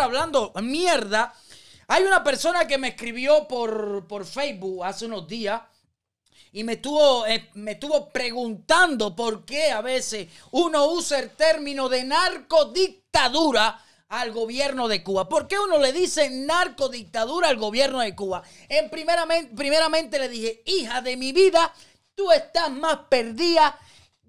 hablando mierda. Hay una persona que me escribió por, por Facebook hace unos días y me estuvo, eh, me preguntando por qué a veces uno usa el término de narcodictadura al gobierno de Cuba. ¿Por qué uno le dice narcodictadura al gobierno de Cuba? En primeramente, primeramente le dije, hija de mi vida, tú estás más perdida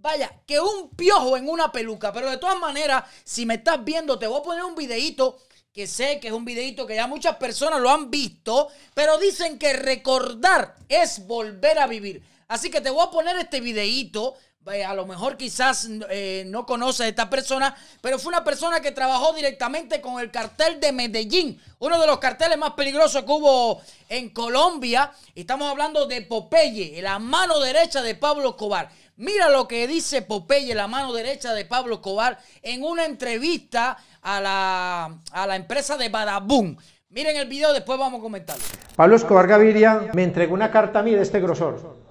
Vaya, que un piojo en una peluca. Pero de todas maneras, si me estás viendo, te voy a poner un videito que sé que es un videito que ya muchas personas lo han visto, pero dicen que recordar es volver a vivir. Así que te voy a poner este videito. A lo mejor quizás eh, no conoces a esta persona, pero fue una persona que trabajó directamente con el cartel de Medellín, uno de los carteles más peligrosos que hubo en Colombia. Estamos hablando de Popeye, la mano derecha de Pablo Escobar. Mira lo que dice Popeye, la mano derecha de Pablo Escobar, en una entrevista a la, a la empresa de Badabun. Miren el video, después vamos a comentarlo. Pablo Escobar Gaviria me entregó una carta a mí de este grosor.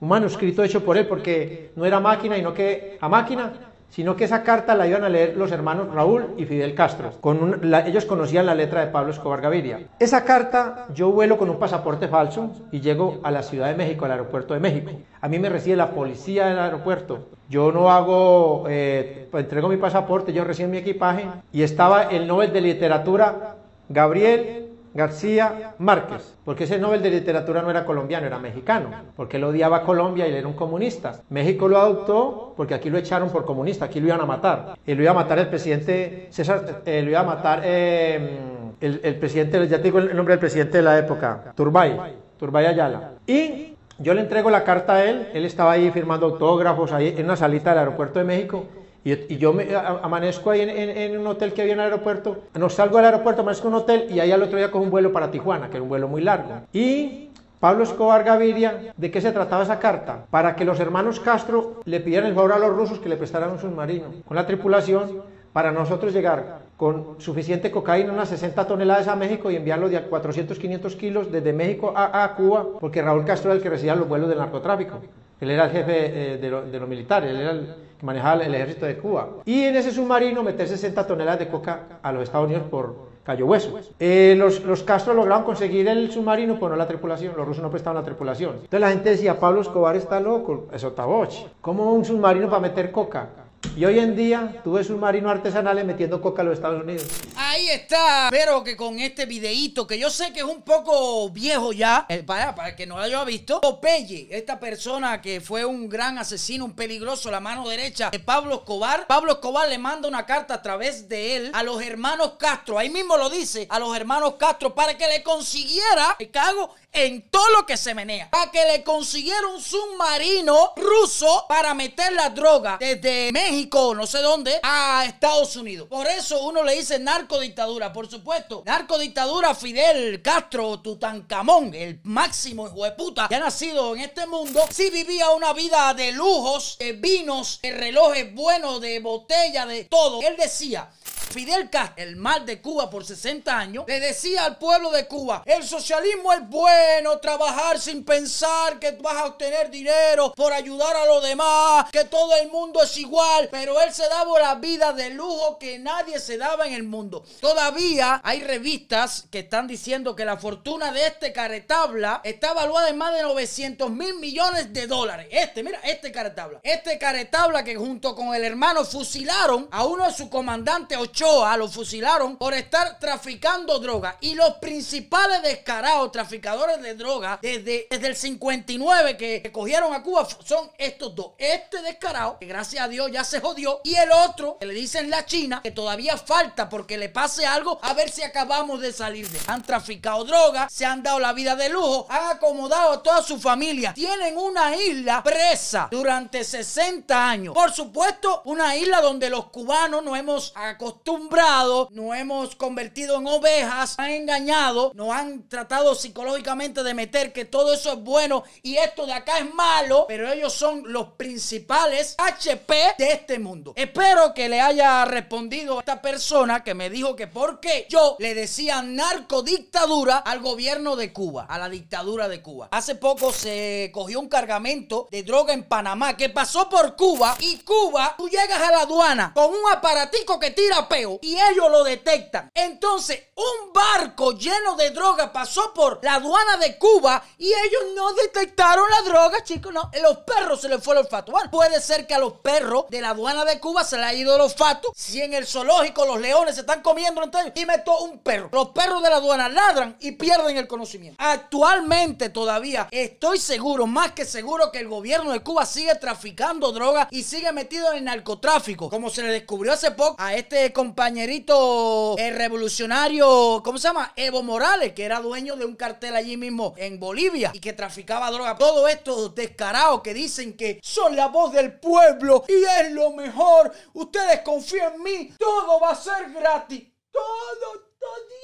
Un manuscrito hecho por él porque no era máquina y no que a máquina sino que esa carta la iban a leer los hermanos Raúl y Fidel Castro. Con ellos conocían la letra de Pablo Escobar Gaviria. Esa carta yo vuelo con un pasaporte falso y llego a la Ciudad de México, al aeropuerto de México. A mí me recibe la policía del aeropuerto. Yo no hago, eh, entrego mi pasaporte, yo recibo mi equipaje y estaba el Nobel de Literatura Gabriel García Márquez, porque ese Nobel de Literatura no era colombiano, era mexicano, porque él odiaba a Colombia y él era un comunista. México lo adoptó porque aquí lo echaron por comunista, aquí lo iban a matar. Y lo iba a matar el presidente César, eh, lo iba a matar em, el, presidente, ya te digo el nombre del presidente de la época, Turbay, Turbay Ayala. Y yo le entrego la carta a él, él estaba ahí firmando autógrafos ahí en una salita del aeropuerto de México y, yo me amanezco ahí en, un hotel que había en el aeropuerto, no salgo del aeropuerto, amanezco en un hotel y ahí al otro día cojo un vuelo para Tijuana, que era un vuelo muy largo. Y Pablo Escobar Gaviria, ¿de qué se trataba esa carta? Para que los hermanos Castro le pidieran el favor a los rusos que le prestaran un submarino con la tripulación para nosotros llegar con suficiente cocaína, unas 60 toneladas a México y enviarlo de 400, 500 kilos desde México a, Cuba, porque Raúl Castro era el que recibía los vuelos del narcotráfico. Él era el jefe eh, de, los militares, él era el que manejaba el ejército de Cuba. Y en ese submarino meter 60 toneladas de coca a los Estados Unidos por Cayo Hueso. Eh, los, los Castro lograron conseguir el submarino, pero no la tripulación. Los rusos no prestaban la tripulación. Entonces la gente decía, Pablo Escobar está loco, eso taboche. ¿Cómo un submarino para meter coca? Y hoy en día tuve submarinos artesanales metiendo coca a los Estados Unidos. Ahí está. Espero que con este videíto, que yo sé que es un poco viejo ya, eh, para, para que no lo haya visto, Popeye, esta persona que fue un gran asesino, un peligroso, la mano derecha de Pablo Escobar. Pablo Escobar le manda una carta a través de él a los hermanos Castro. Ahí mismo lo dice, a los hermanos Castro, para que le consiguiera, me cago, en todo lo que se menea. Para que le consiguiera un submarino ruso para meter la droga desde México, no sé dónde, a Estados Unidos. Por eso uno le dice narcodictadura, por supuesto. Narcodictadura Fidel Castro Tutankamón, el máximo hijo de puta que ha nacido en este mundo, sí vivía una vida de lujos, de vinos, de relojes buenos, de botella, de todo. Él decía, Fidel Castro, el mal de Cuba por 60 años, le decía al pueblo de Cuba, el socialismo es bueno, trabajar sin pensar que vas a obtener dinero por ayudar a los demás, que todo el mundo es igual, pero él se daba la vida de lujo que nadie se daba en el mundo. Todavía hay revistas que están diciendo que la fortuna de este caretabla está evaluada en más de 900 mil millones de dólares. Este, mira, este caretabla. Este caretabla que junto con el hermano fusilaron a uno de sus comandantes lo fusilaron por estar traficando droga. Y los principales descarados traficadores de droga desde, desde el 59 que, cogieron a Cuba son estos dos. Este descarado, que gracias a Dios ya se jodió, y el otro, que le dicen la China, que todavía falta porque le pase algo, a ver si acabamos de salir de. Han traficado droga, se han dado la vida de lujo, han acomodado a toda su familia. Tienen una isla presa durante 60 años. Por supuesto, una isla donde los cubanos no hemos acostumbrado acostumbrado, nos hemos convertido en ovejas, han engañado, nos han tratado psicológicamente de meter que todo eso es bueno y esto de acá es malo, pero ellos son los principales HP de este mundo. Espero que le haya respondido a esta persona que me dijo que porque yo le decía narcodictadura al gobierno de Cuba, a la dictadura de Cuba. Hace poco se cogió un cargamento de droga en Panamá que pasó por Cuba y Cuba, tú llegas a la aduana con un aparatico que tira pe y ellos lo detectan. Entonces, un barco lleno de droga pasó por la aduana de Cuba y ellos no detectaron la droga, chicos, no. Los perros se les fue el olfato. Bueno, puede ser que a los perros de la aduana de Cuba se les ha ido el olfato. Si en el zoológico los leones se están comiendo entre ellos y meto un perro. Los perros de la aduana ladran y pierden el conocimiento. Actualmente todavía estoy seguro, más que seguro, que el gobierno de Cuba sigue traficando droga y sigue metido en el narcotráfico. Como se le descubrió hace poco a este compañerito el revolucionario, ¿cómo se llama? Evo Morales, que era dueño de un cartel allí mismo en Bolivia y que traficaba droga. Todo esto descarados que dicen que son la voz del pueblo y es lo mejor. Ustedes confíen en mí, todo va a ser gratis. Todo,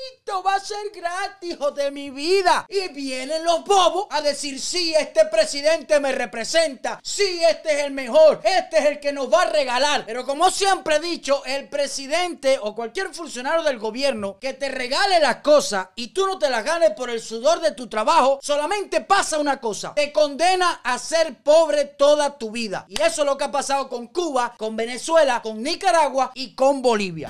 Todito va a ser gratis, hijo de mi vida. Y vienen los bobos a decir, sí, este presidente me representa. Sí, este es el mejor. Este es el que nos va a regalar. Pero como siempre he dicho, el presidente o cualquier funcionario del gobierno que te regale las cosas y tú no te las ganes por el sudor de tu trabajo, solamente pasa una cosa. Te condena a ser pobre toda tu vida. Y eso es lo que ha pasado con Cuba, con Venezuela, con Nicaragua y con Bolivia.